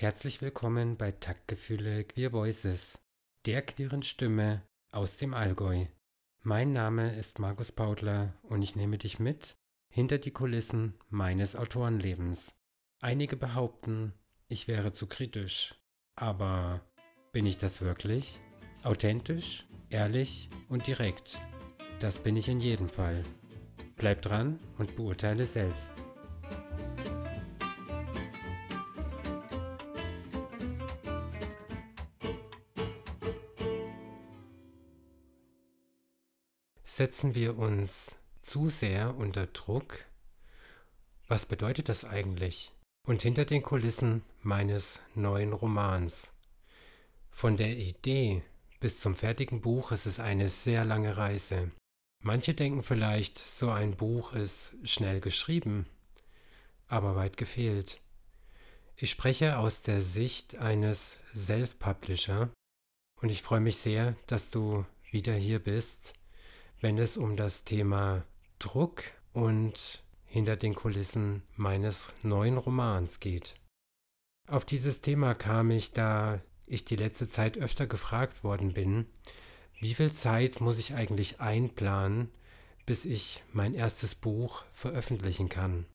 Herzlich willkommen bei Taktgefühle Queer Voices, der queeren Stimme aus dem Allgäu. Mein Name ist Markus Pautler und ich nehme dich mit hinter die Kulissen meines Autorenlebens. Einige behaupten, ich wäre zu kritisch. Aber bin ich das wirklich? Authentisch, ehrlich und direkt. Das bin ich in jedem Fall. Bleib dran und beurteile selbst. Setzen wir uns zu sehr unter Druck? Was bedeutet das eigentlich? Und hinter den Kulissen meines neuen Romans. Von der Idee bis zum fertigen Buch ist es eine sehr lange Reise. Manche denken vielleicht, so ein Buch ist schnell geschrieben, aber weit gefehlt. Ich spreche aus der Sicht eines Self-Publisher und ich freue mich sehr, dass du wieder hier bist, wenn es um das Thema Druck und hinter den Kulissen meines neuen Romans geht. Auf dieses Thema kam ich, da ich die letzte Zeit öfter gefragt worden bin, wie viel Zeit muss ich eigentlich einplanen, bis ich mein erstes Buch veröffentlichen kann.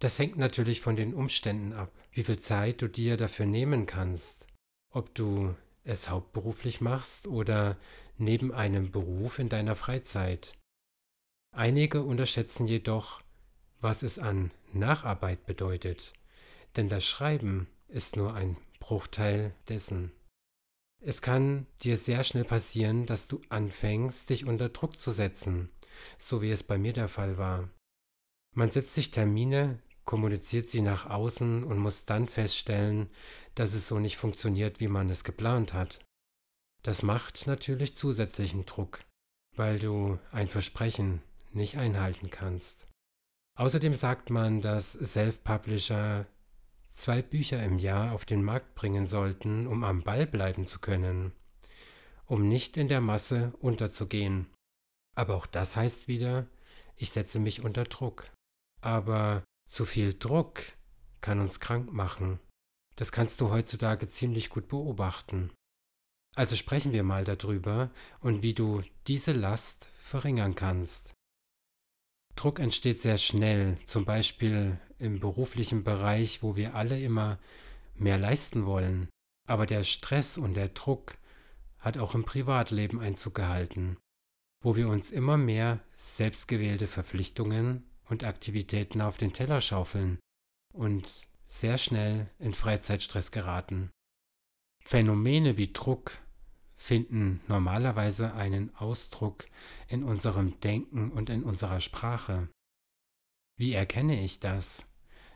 Das hängt natürlich von den Umständen ab, wie viel Zeit du dir dafür nehmen kannst, ob du es hauptberuflich machst oder neben einem Beruf in deiner Freizeit. Einige unterschätzen jedoch, was es an Nacharbeit bedeutet, denn das Schreiben ist nur ein Bruchteil dessen. Es kann dir sehr schnell passieren, dass du anfängst, dich unter Druck zu setzen, so wie es bei mir der Fall war. Man setzt sich Termine, kommuniziert sie nach außen und muss dann feststellen, dass es so nicht funktioniert, wie man es geplant hat. Das macht natürlich zusätzlichen Druck, weil du ein Versprechen nicht einhalten kannst. Außerdem sagt man, dass Self-Publisher zwei Bücher im Jahr auf den Markt bringen sollten, um am Ball bleiben zu können, um nicht in der Masse unterzugehen. Aber auch das heißt wieder, ich setze mich unter Druck. Aber zu viel Druck kann uns krank machen. Das kannst du heutzutage ziemlich gut beobachten. Also sprechen wir mal darüber und wie du diese Last verringern kannst. Druck entsteht sehr schnell, zum Beispiel im beruflichen Bereich, wo wir alle immer mehr leisten wollen. Aber der Stress und der Druck hat auch im Privatleben Einzug gehalten, wo wir uns immer mehr selbstgewählte Verpflichtungen und Aktivitäten auf den Teller schaufeln und sehr schnell in Freizeitstress geraten. Phänomene wie Druck finden normalerweise einen Ausdruck in unserem Denken und in unserer Sprache. Wie erkenne ich das?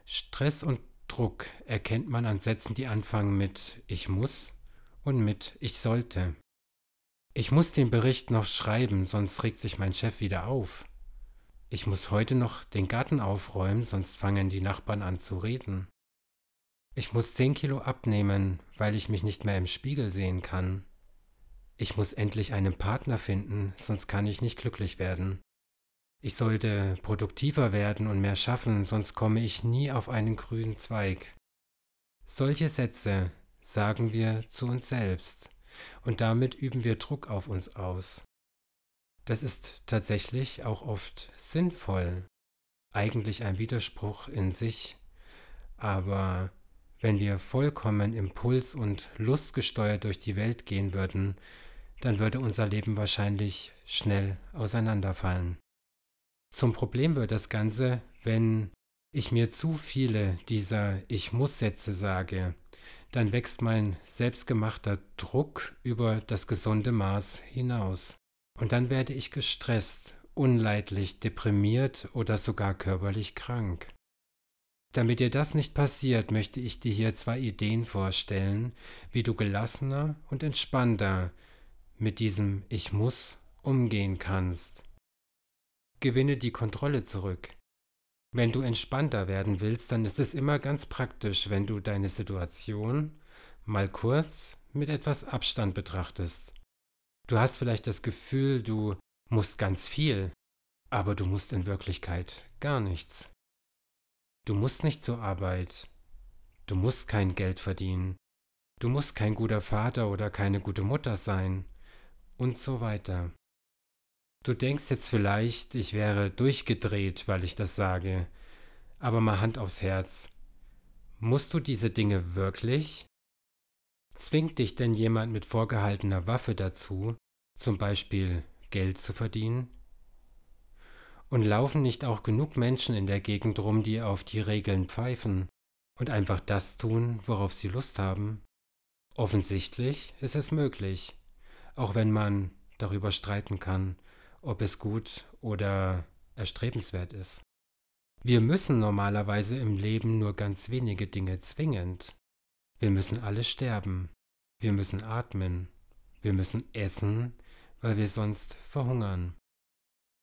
Stress und Druck erkennt man an Sätzen, die anfangen mit ich muss und mit ich sollte. Ich muss den Bericht noch schreiben, sonst regt sich mein Chef wieder auf. Ich muss heute noch den Garten aufräumen, sonst fangen die Nachbarn an zu reden. Ich muss zehn Kilo abnehmen, weil ich mich nicht mehr im Spiegel sehen kann. Ich muss endlich einen Partner finden, sonst kann ich nicht glücklich werden. Ich sollte produktiver werden und mehr schaffen, sonst komme ich nie auf einen grünen Zweig. Solche Sätze sagen wir zu uns selbst und damit üben wir Druck auf uns aus. Das ist tatsächlich auch oft sinnvoll, eigentlich ein Widerspruch in sich, aber wenn wir vollkommen impuls- und lustgesteuert durch die Welt gehen würden, dann würde unser Leben wahrscheinlich schnell auseinanderfallen. Zum Problem wird das Ganze, wenn ich mir zu viele dieser Ich muss Sätze sage, dann wächst mein selbstgemachter Druck über das gesunde Maß hinaus. Und dann werde ich gestresst, unleidlich, deprimiert oder sogar körperlich krank. Damit dir das nicht passiert, möchte ich dir hier zwei Ideen vorstellen, wie du gelassener und entspannter mit diesem Ich muss umgehen kannst. Gewinne die Kontrolle zurück. Wenn du entspannter werden willst, dann ist es immer ganz praktisch, wenn du deine Situation mal kurz mit etwas Abstand betrachtest. Du hast vielleicht das Gefühl, du musst ganz viel, aber du musst in Wirklichkeit gar nichts. Du musst nicht zur Arbeit. du musst kein Geld verdienen, du musst kein guter Vater oder keine gute Mutter sein und so weiter. Du denkst jetzt vielleicht, ich wäre durchgedreht, weil ich das sage, aber mal Hand aufs Herz. Musst du diese Dinge wirklich? Zwingt dich denn jemand mit vorgehaltener Waffe dazu, zum Beispiel Geld zu verdienen? Und laufen nicht auch genug Menschen in der Gegend rum, die auf die Regeln pfeifen und einfach das tun, worauf sie Lust haben? Offensichtlich ist es möglich, auch wenn man darüber streiten kann, ob es gut oder erstrebenswert ist. Wir müssen normalerweise im Leben nur ganz wenige Dinge zwingend. Wir müssen alle sterben. Wir müssen atmen. Wir müssen essen, weil wir sonst verhungern.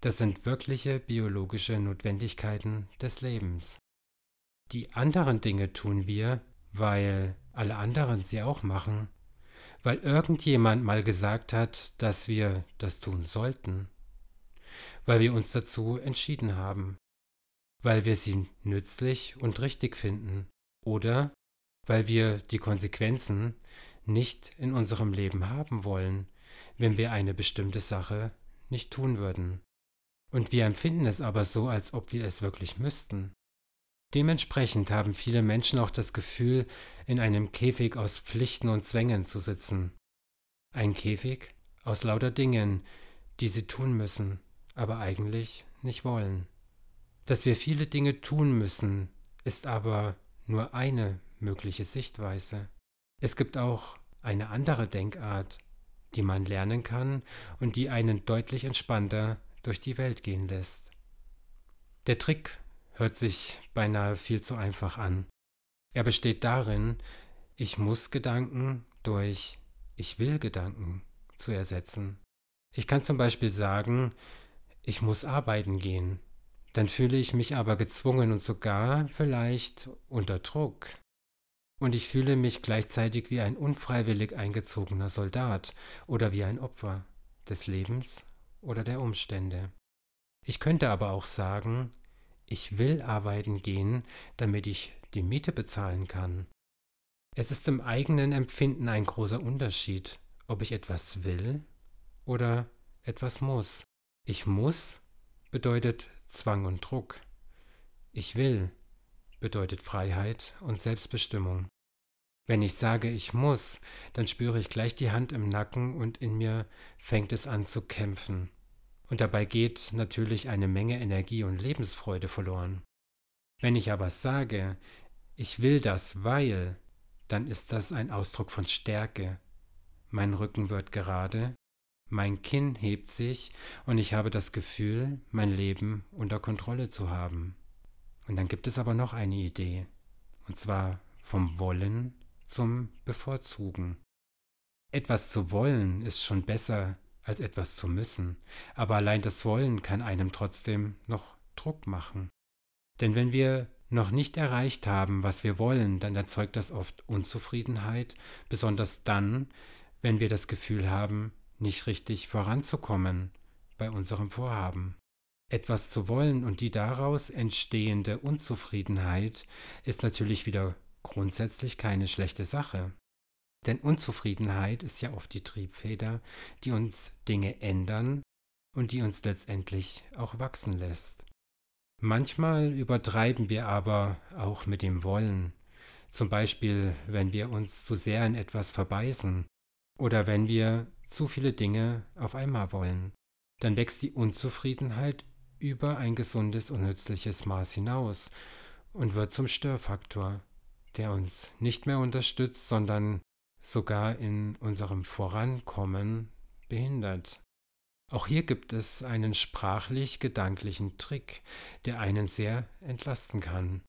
Das sind wirkliche biologische Notwendigkeiten des Lebens. Die anderen Dinge tun wir, weil alle anderen sie auch machen, weil irgendjemand mal gesagt hat, dass wir das tun sollten, weil wir uns dazu entschieden haben, weil wir sie nützlich und richtig finden oder weil wir die Konsequenzen nicht in unserem Leben haben wollen, wenn wir eine bestimmte Sache nicht tun würden. Und wir empfinden es aber so, als ob wir es wirklich müssten. Dementsprechend haben viele Menschen auch das Gefühl, in einem Käfig aus Pflichten und Zwängen zu sitzen. Ein Käfig aus lauter Dingen, die sie tun müssen, aber eigentlich nicht wollen. Dass wir viele Dinge tun müssen, ist aber nur eine mögliche Sichtweise. Es gibt auch eine andere Denkart, die man lernen kann und die einen deutlich entspannter durch die Welt gehen lässt. Der Trick hört sich beinahe viel zu einfach an. Er besteht darin, ich muss Gedanken durch ich will Gedanken zu ersetzen. Ich kann zum Beispiel sagen, ich muss arbeiten gehen. Dann fühle ich mich aber gezwungen und sogar vielleicht unter Druck. Und ich fühle mich gleichzeitig wie ein unfreiwillig eingezogener Soldat oder wie ein Opfer des Lebens oder der Umstände. Ich könnte aber auch sagen, ich will arbeiten gehen, damit ich die Miete bezahlen kann. Es ist im eigenen Empfinden ein großer Unterschied, ob ich etwas will oder etwas muss. Ich muss bedeutet Zwang und Druck. Ich will bedeutet Freiheit und Selbstbestimmung. Wenn ich sage, ich muss, dann spüre ich gleich die Hand im Nacken und in mir fängt es an zu kämpfen. Und dabei geht natürlich eine Menge Energie und Lebensfreude verloren. Wenn ich aber sage, ich will das, weil, dann ist das ein Ausdruck von Stärke. Mein Rücken wird gerade, mein Kinn hebt sich und ich habe das Gefühl, mein Leben unter Kontrolle zu haben. Und dann gibt es aber noch eine Idee, und zwar vom Wollen zum Bevorzugen. Etwas zu wollen ist schon besser als etwas zu müssen, aber allein das Wollen kann einem trotzdem noch Druck machen. Denn wenn wir noch nicht erreicht haben, was wir wollen, dann erzeugt das oft Unzufriedenheit, besonders dann, wenn wir das Gefühl haben, nicht richtig voranzukommen bei unserem Vorhaben. Etwas zu wollen und die daraus entstehende Unzufriedenheit ist natürlich wieder grundsätzlich keine schlechte Sache. Denn Unzufriedenheit ist ja oft die Triebfeder, die uns Dinge ändern und die uns letztendlich auch wachsen lässt. Manchmal übertreiben wir aber auch mit dem Wollen, zum Beispiel wenn wir uns zu sehr in etwas verbeißen oder wenn wir zu viele Dinge auf einmal wollen. Dann wächst die Unzufriedenheit über ein gesundes und nützliches Maß hinaus und wird zum Störfaktor, der uns nicht mehr unterstützt, sondern sogar in unserem Vorankommen behindert. Auch hier gibt es einen sprachlich-gedanklichen Trick, der einen sehr entlasten kann.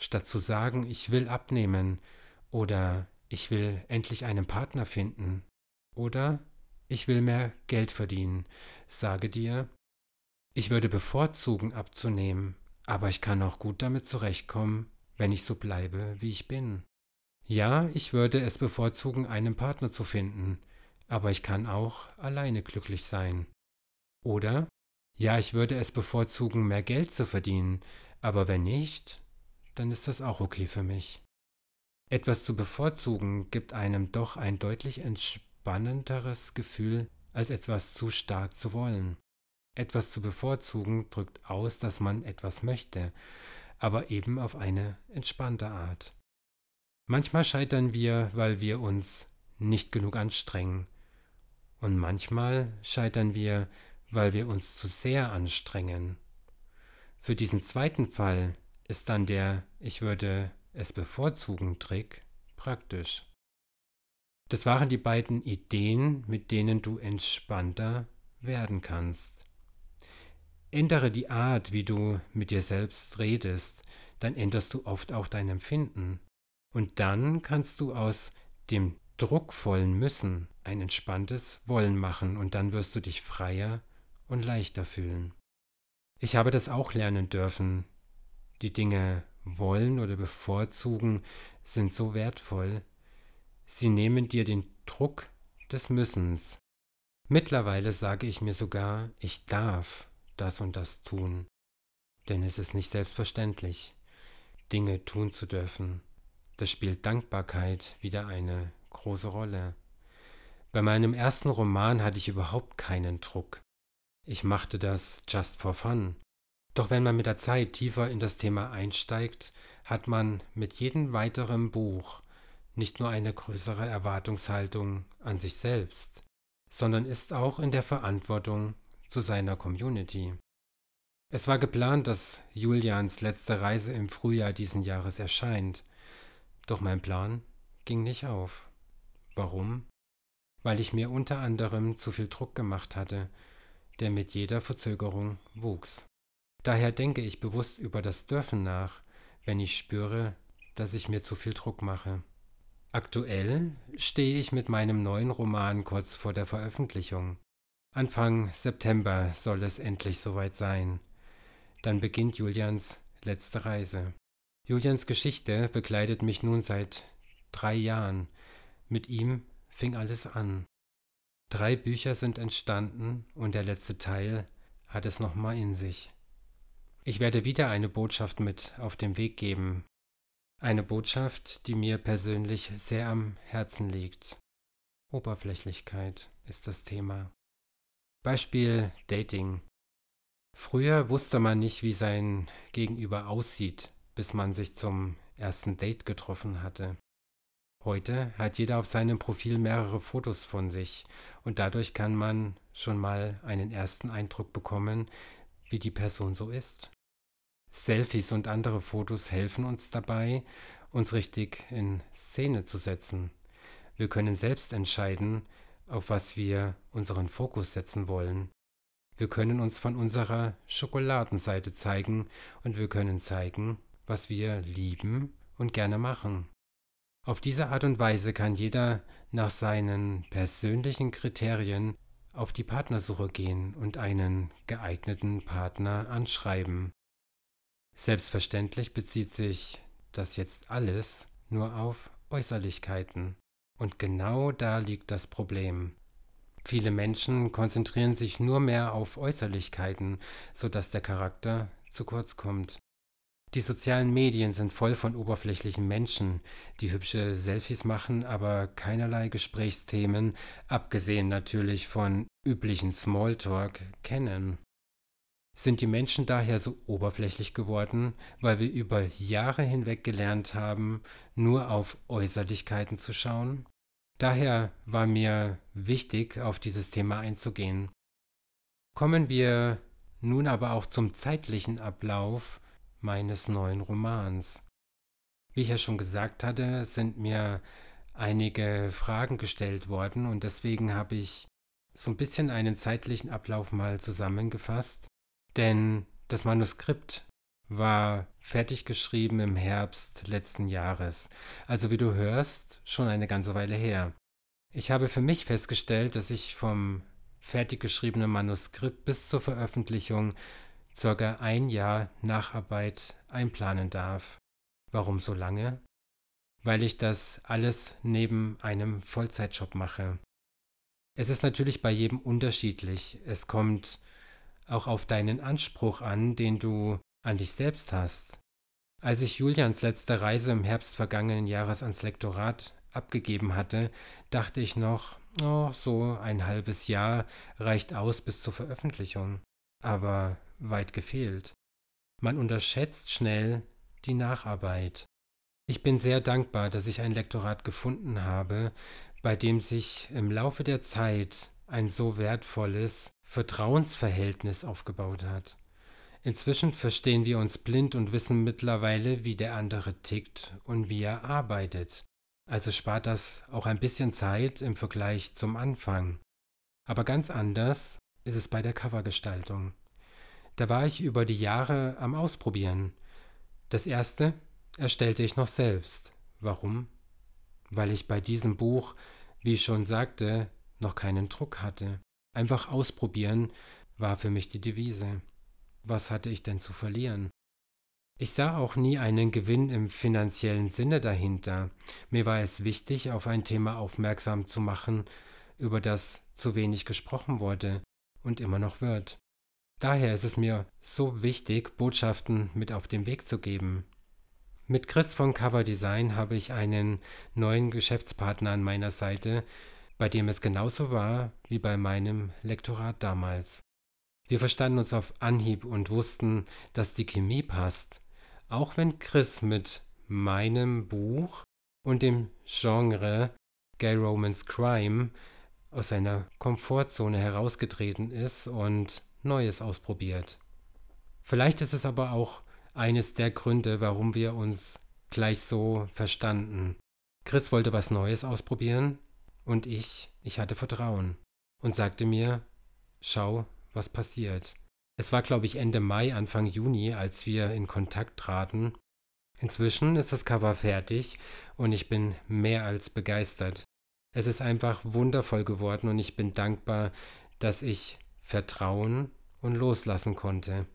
Statt zu sagen, ich will abnehmen oder ich will endlich einen Partner finden oder ich will mehr Geld verdienen, sage dir, ich würde bevorzugen abzunehmen, aber ich kann auch gut damit zurechtkommen, wenn ich so bleibe, wie ich bin. Ja, ich würde es bevorzugen, einen Partner zu finden, aber ich kann auch alleine glücklich sein. Oder, ja, ich würde es bevorzugen, mehr Geld zu verdienen, aber wenn nicht, dann ist das auch okay für mich. Etwas zu bevorzugen gibt einem doch ein deutlich entspannenderes Gefühl, als etwas zu stark zu wollen. Etwas zu bevorzugen drückt aus, dass man etwas möchte, aber eben auf eine entspannte Art. Manchmal scheitern wir, weil wir uns nicht genug anstrengen. Und manchmal scheitern wir, weil wir uns zu sehr anstrengen. Für diesen zweiten Fall ist dann der Ich würde es bevorzugen Trick praktisch. Das waren die beiden Ideen, mit denen du entspannter werden kannst. Ändere die Art, wie du mit dir selbst redest, dann änderst du oft auch dein Empfinden. Und dann kannst du aus dem druckvollen Müssen ein entspanntes Wollen machen und dann wirst du dich freier und leichter fühlen. Ich habe das auch lernen dürfen. Die Dinge wollen oder bevorzugen sind so wertvoll. Sie nehmen dir den Druck des Müssens. Mittlerweile sage ich mir sogar, ich darf das und das tun. Denn es ist nicht selbstverständlich, Dinge tun zu dürfen. Das spielt Dankbarkeit wieder eine große Rolle. Bei meinem ersten Roman hatte ich überhaupt keinen Druck. Ich machte das just for fun. Doch wenn man mit der Zeit tiefer in das Thema einsteigt, hat man mit jedem weiteren Buch nicht nur eine größere Erwartungshaltung an sich selbst, sondern ist auch in der Verantwortung zu seiner Community. Es war geplant, dass Julians letzte Reise im Frühjahr diesen Jahres erscheint, doch mein Plan ging nicht auf. Warum? Weil ich mir unter anderem zu viel Druck gemacht hatte, der mit jeder Verzögerung wuchs. Daher denke ich bewusst über das Dürfen nach, wenn ich spüre, dass ich mir zu viel Druck mache. Aktuell stehe ich mit meinem neuen Roman kurz vor der Veröffentlichung. Anfang September soll es endlich soweit sein. Dann beginnt Julians letzte Reise. Julians Geschichte begleitet mich nun seit drei Jahren. Mit ihm fing alles an. Drei Bücher sind entstanden und der letzte Teil hat es nochmal in sich. Ich werde wieder eine Botschaft mit auf den Weg geben. Eine Botschaft, die mir persönlich sehr am Herzen liegt. Oberflächlichkeit ist das Thema. Beispiel Dating. Früher wusste man nicht, wie sein Gegenüber aussieht, bis man sich zum ersten Date getroffen hatte. Heute hat jeder auf seinem Profil mehrere Fotos von sich und dadurch kann man schon mal einen ersten Eindruck bekommen, wie die Person so ist. Selfies und andere Fotos helfen uns dabei, uns richtig in Szene zu setzen. Wir können selbst entscheiden, auf was wir unseren Fokus setzen wollen. Wir können uns von unserer Schokoladenseite zeigen und wir können zeigen, was wir lieben und gerne machen. Auf diese Art und Weise kann jeder nach seinen persönlichen Kriterien auf die Partnersuche gehen und einen geeigneten Partner anschreiben. Selbstverständlich bezieht sich das jetzt alles nur auf Äußerlichkeiten. Und genau da liegt das Problem. Viele Menschen konzentrieren sich nur mehr auf Äußerlichkeiten, sodass der Charakter zu kurz kommt. Die sozialen Medien sind voll von oberflächlichen Menschen, die hübsche Selfies machen, aber keinerlei Gesprächsthemen, abgesehen natürlich von üblichen Smalltalk, kennen. Sind die Menschen daher so oberflächlich geworden, weil wir über Jahre hinweg gelernt haben, nur auf Äußerlichkeiten zu schauen? Daher war mir wichtig, auf dieses Thema einzugehen. Kommen wir nun aber auch zum zeitlichen Ablauf, meines neuen Romans. Wie ich ja schon gesagt hatte, sind mir einige Fragen gestellt worden und deswegen habe ich so ein bisschen einen zeitlichen Ablauf mal zusammengefasst, denn das Manuskript war fertig geschrieben im Herbst letzten Jahres, also wie du hörst, schon eine ganze Weile her. Ich habe für mich festgestellt, dass ich vom fertig geschriebenen Manuskript bis zur Veröffentlichung circa ein Jahr Nacharbeit einplanen darf. Warum so lange? Weil ich das alles neben einem Vollzeitjob mache. Es ist natürlich bei jedem unterschiedlich. Es kommt auch auf deinen Anspruch an, den du an dich selbst hast. Als ich Julians letzte Reise im Herbst vergangenen Jahres ans Lektorat abgegeben hatte, dachte ich noch, oh, so ein halbes Jahr reicht aus bis zur Veröffentlichung. Aber weit gefehlt. Man unterschätzt schnell die Nacharbeit. Ich bin sehr dankbar, dass ich ein Lektorat gefunden habe, bei dem sich im Laufe der Zeit ein so wertvolles Vertrauensverhältnis aufgebaut hat. Inzwischen verstehen wir uns blind und wissen mittlerweile, wie der andere tickt und wie er arbeitet. Also spart das auch ein bisschen Zeit im Vergleich zum Anfang. Aber ganz anders ist es bei der Covergestaltung. Da war ich über die Jahre am Ausprobieren. Das erste erstellte ich noch selbst. Warum? Weil ich bei diesem Buch, wie ich schon sagte, noch keinen Druck hatte. Einfach ausprobieren war für mich die Devise. Was hatte ich denn zu verlieren? Ich sah auch nie einen Gewinn im finanziellen Sinne dahinter. Mir war es wichtig, auf ein Thema aufmerksam zu machen, über das zu wenig gesprochen wurde und immer noch wird. Daher ist es mir so wichtig, Botschaften mit auf den Weg zu geben. Mit Chris von Cover Design habe ich einen neuen Geschäftspartner an meiner Seite, bei dem es genauso war wie bei meinem Lektorat damals. Wir verstanden uns auf Anhieb und wussten, dass die Chemie passt. Auch wenn Chris mit meinem Buch und dem Genre Gay Romance Crime aus seiner Komfortzone herausgetreten ist und Neues ausprobiert. Vielleicht ist es aber auch eines der Gründe, warum wir uns gleich so verstanden. Chris wollte was Neues ausprobieren und ich, ich hatte Vertrauen und sagte mir, schau, was passiert. Es war, glaube ich, Ende Mai, Anfang Juni, als wir in Kontakt traten. Inzwischen ist das Cover fertig und ich bin mehr als begeistert. Es ist einfach wundervoll geworden und ich bin dankbar, dass ich vertrauen und loslassen konnte.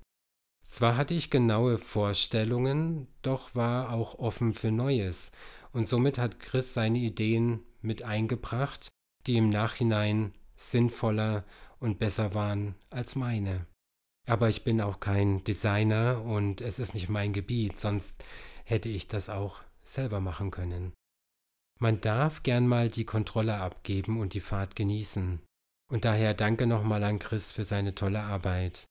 Zwar hatte ich genaue Vorstellungen, doch war auch offen für Neues, und somit hat Chris seine Ideen mit eingebracht, die im Nachhinein sinnvoller und besser waren als meine. Aber ich bin auch kein Designer und es ist nicht mein Gebiet, sonst hätte ich das auch selber machen können. Man darf gern mal die Kontrolle abgeben und die Fahrt genießen. Und daher danke nochmal an Chris für seine tolle Arbeit.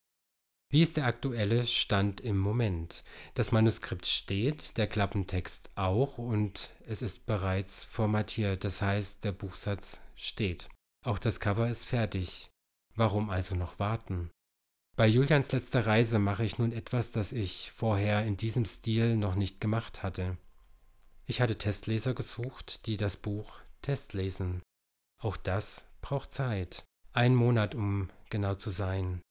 Wie ist der aktuelle Stand im Moment? Das Manuskript steht, der Klappentext auch und es ist bereits formatiert, das heißt, der Buchsatz steht. Auch das Cover ist fertig. Warum also noch warten? Bei Julians letzter Reise mache ich nun etwas, das ich vorher in diesem Stil noch nicht gemacht hatte. Ich hatte Testleser gesucht, die das Buch testlesen. Auch das braucht Zeit. Ein Monat, um genau zu sein.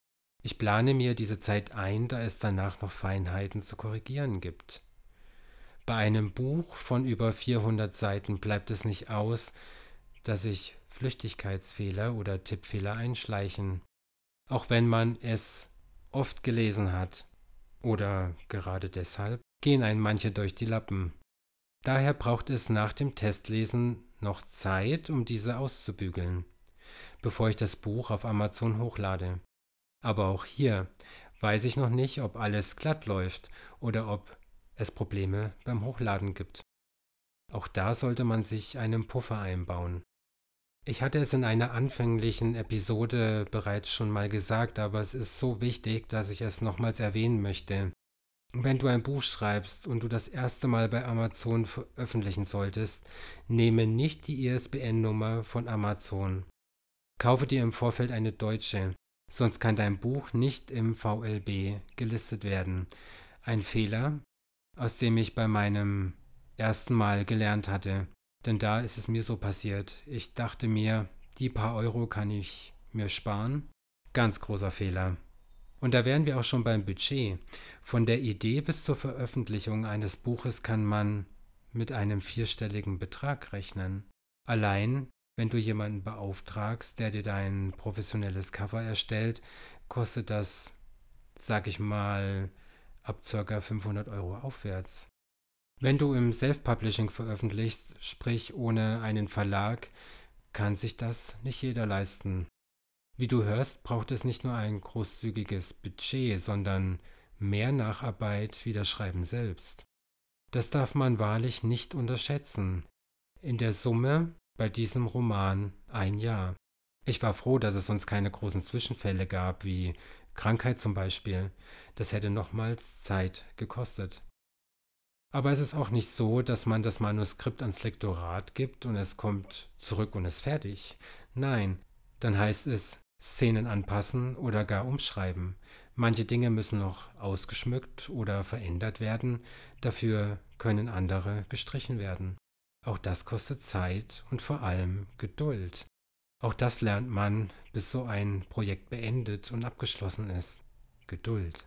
Ich plane mir diese Zeit ein, da es danach noch Feinheiten zu korrigieren gibt. Bei einem Buch von über 400 Seiten bleibt es nicht aus, dass sich Flüchtigkeitsfehler oder Tippfehler einschleichen auch wenn man es oft gelesen hat. Oder gerade deshalb gehen ein manche durch die Lappen. Daher braucht es nach dem Testlesen noch Zeit, um diese auszubügeln, bevor ich das Buch auf Amazon hochlade. Aber auch hier weiß ich noch nicht, ob alles glatt läuft oder ob es Probleme beim Hochladen gibt. Auch da sollte man sich einen Puffer einbauen. Ich hatte es in einer anfänglichen Episode bereits schon mal gesagt, aber es ist so wichtig, dass ich es nochmals erwähnen möchte. Wenn du ein Buch schreibst und du das erste Mal bei Amazon veröffentlichen solltest, nehme nicht die ISBN-Nummer von Amazon. Kaufe dir im Vorfeld eine deutsche, sonst kann dein Buch nicht im VLB gelistet werden. Ein Fehler, aus dem ich bei meinem ersten Mal gelernt hatte. Denn da ist es mir so passiert. Ich dachte mir, die paar Euro kann ich mir sparen. Ganz großer Fehler. Und da wären wir auch schon beim Budget. Von der Idee bis zur Veröffentlichung eines Buches kann man mit einem vierstelligen Betrag rechnen. Allein, wenn du jemanden beauftragst, der dir dein professionelles Cover erstellt, kostet das, sag ich mal, ab ca. 500 Euro aufwärts. Wenn du im Self-Publishing veröffentlichst, sprich ohne einen Verlag, kann sich das nicht jeder leisten. Wie du hörst, braucht es nicht nur ein großzügiges Budget, sondern mehr Nacharbeit wie das Schreiben selbst. Das darf man wahrlich nicht unterschätzen. In der Summe bei diesem Roman ein Jahr. Ich war froh, dass es sonst keine großen Zwischenfälle gab, wie Krankheit zum Beispiel. Das hätte nochmals Zeit gekostet. Aber es ist auch nicht so, dass man das Manuskript ans Lektorat gibt und es kommt zurück und ist fertig. Nein, dann heißt es Szenen anpassen oder gar umschreiben. Manche Dinge müssen noch ausgeschmückt oder verändert werden, dafür können andere gestrichen werden. Auch das kostet Zeit und vor allem Geduld. Auch das lernt man, bis so ein Projekt beendet und abgeschlossen ist. Geduld.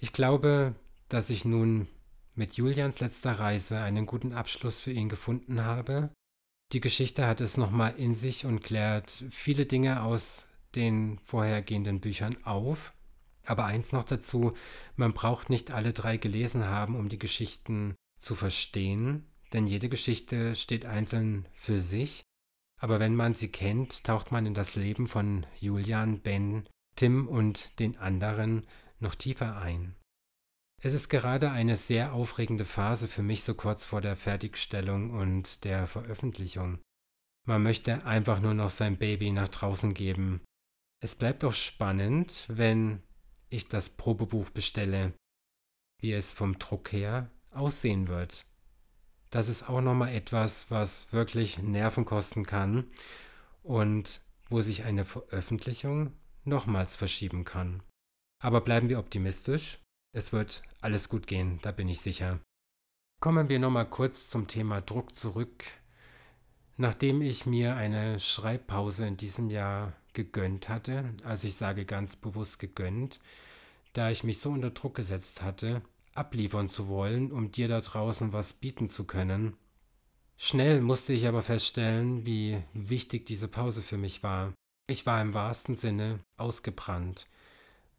Ich glaube, dass ich nun mit Julians letzter Reise einen guten Abschluss für ihn gefunden habe. Die Geschichte hat es nochmal in sich und klärt viele Dinge aus den vorhergehenden Büchern auf. Aber eins noch dazu, man braucht nicht alle drei gelesen haben, um die Geschichten zu verstehen, denn jede Geschichte steht einzeln für sich. Aber wenn man sie kennt, taucht man in das Leben von Julian, Ben, Tim und den anderen noch tiefer ein. Es ist gerade eine sehr aufregende Phase für mich so kurz vor der Fertigstellung und der Veröffentlichung. Man möchte einfach nur noch sein Baby nach draußen geben. Es bleibt auch spannend, wenn ich das Probebuch bestelle, wie es vom Druck her aussehen wird. Das ist auch nochmal etwas, was wirklich Nerven kosten kann und wo sich eine Veröffentlichung nochmals verschieben kann. Aber bleiben wir optimistisch. Es wird alles gut gehen, da bin ich sicher. Kommen wir nochmal kurz zum Thema Druck zurück. Nachdem ich mir eine Schreibpause in diesem Jahr gegönnt hatte, also ich sage ganz bewusst gegönnt, da ich mich so unter Druck gesetzt hatte, abliefern zu wollen, um dir da draußen was bieten zu können. Schnell musste ich aber feststellen, wie wichtig diese Pause für mich war. Ich war im wahrsten Sinne ausgebrannt.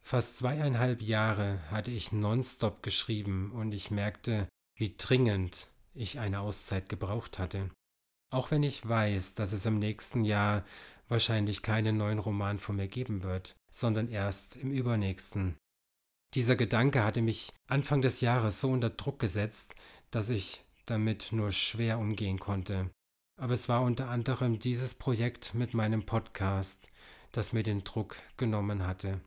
Fast zweieinhalb Jahre hatte ich nonstop geschrieben und ich merkte, wie dringend ich eine Auszeit gebraucht hatte. Auch wenn ich weiß, dass es im nächsten Jahr wahrscheinlich keinen neuen Roman von mir geben wird, sondern erst im übernächsten. Dieser Gedanke hatte mich Anfang des Jahres so unter Druck gesetzt, dass ich damit nur schwer umgehen konnte. Aber es war unter anderem dieses Projekt mit meinem Podcast, das mir den Druck genommen hatte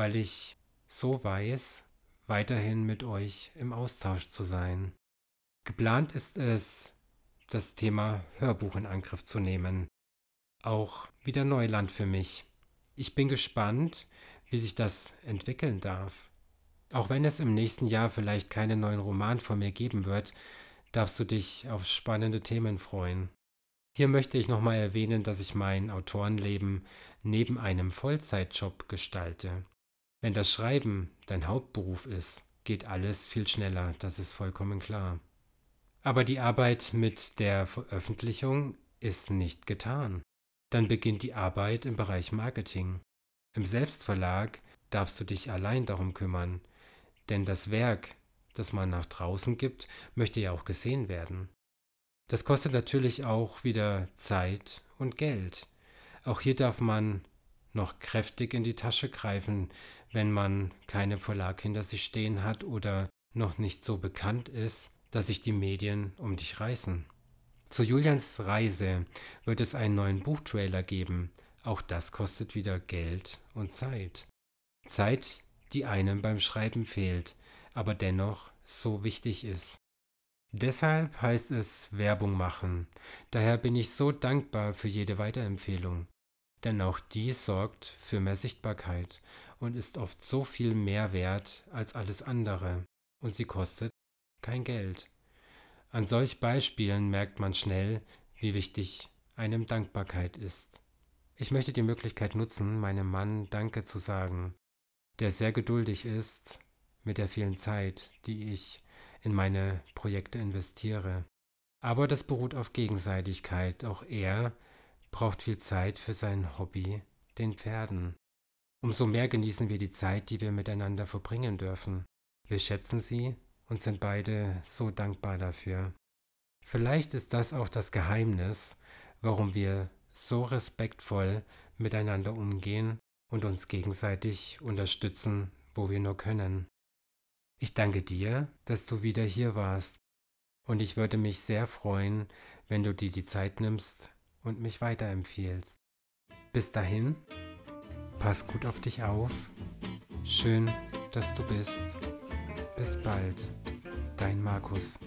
weil ich so weiß, weiterhin mit euch im Austausch zu sein. Geplant ist es, das Thema Hörbuch in Angriff zu nehmen. Auch wieder Neuland für mich. Ich bin gespannt, wie sich das entwickeln darf. Auch wenn es im nächsten Jahr vielleicht keinen neuen Roman von mir geben wird, darfst du dich auf spannende Themen freuen. Hier möchte ich nochmal erwähnen, dass ich mein Autorenleben neben einem Vollzeitjob gestalte. Wenn das Schreiben dein Hauptberuf ist, geht alles viel schneller, das ist vollkommen klar. Aber die Arbeit mit der Veröffentlichung ist nicht getan. Dann beginnt die Arbeit im Bereich Marketing. Im Selbstverlag darfst du dich allein darum kümmern, denn das Werk, das man nach draußen gibt, möchte ja auch gesehen werden. Das kostet natürlich auch wieder Zeit und Geld. Auch hier darf man noch kräftig in die Tasche greifen, wenn man keinen Verlag hinter sich stehen hat oder noch nicht so bekannt ist, dass sich die Medien um dich reißen. Zu Julians Reise wird es einen neuen Buchtrailer geben. Auch das kostet wieder Geld und Zeit. Zeit, die einem beim Schreiben fehlt, aber dennoch so wichtig ist. Deshalb heißt es Werbung machen. Daher bin ich so dankbar für jede Weiterempfehlung. Denn auch dies sorgt für mehr Sichtbarkeit und ist oft so viel mehr wert als alles andere und sie kostet kein Geld. An solch Beispielen merkt man schnell, wie wichtig einem Dankbarkeit ist. Ich möchte die Möglichkeit nutzen, meinem Mann Danke zu sagen, der sehr geduldig ist mit der vielen Zeit, die ich in meine Projekte investiere. Aber das beruht auf Gegenseitigkeit. Auch er braucht viel Zeit für sein Hobby, den Pferden. Umso mehr genießen wir die Zeit, die wir miteinander verbringen dürfen. Wir schätzen sie und sind beide so dankbar dafür. Vielleicht ist das auch das Geheimnis, warum wir so respektvoll miteinander umgehen und uns gegenseitig unterstützen, wo wir nur können. Ich danke dir, dass du wieder hier warst Und ich würde mich sehr freuen, wenn du dir die Zeit nimmst und mich weiterempfiehlst. Bis dahin, pass gut auf dich auf. Schön, dass du bist. Bis bald, dein Markus.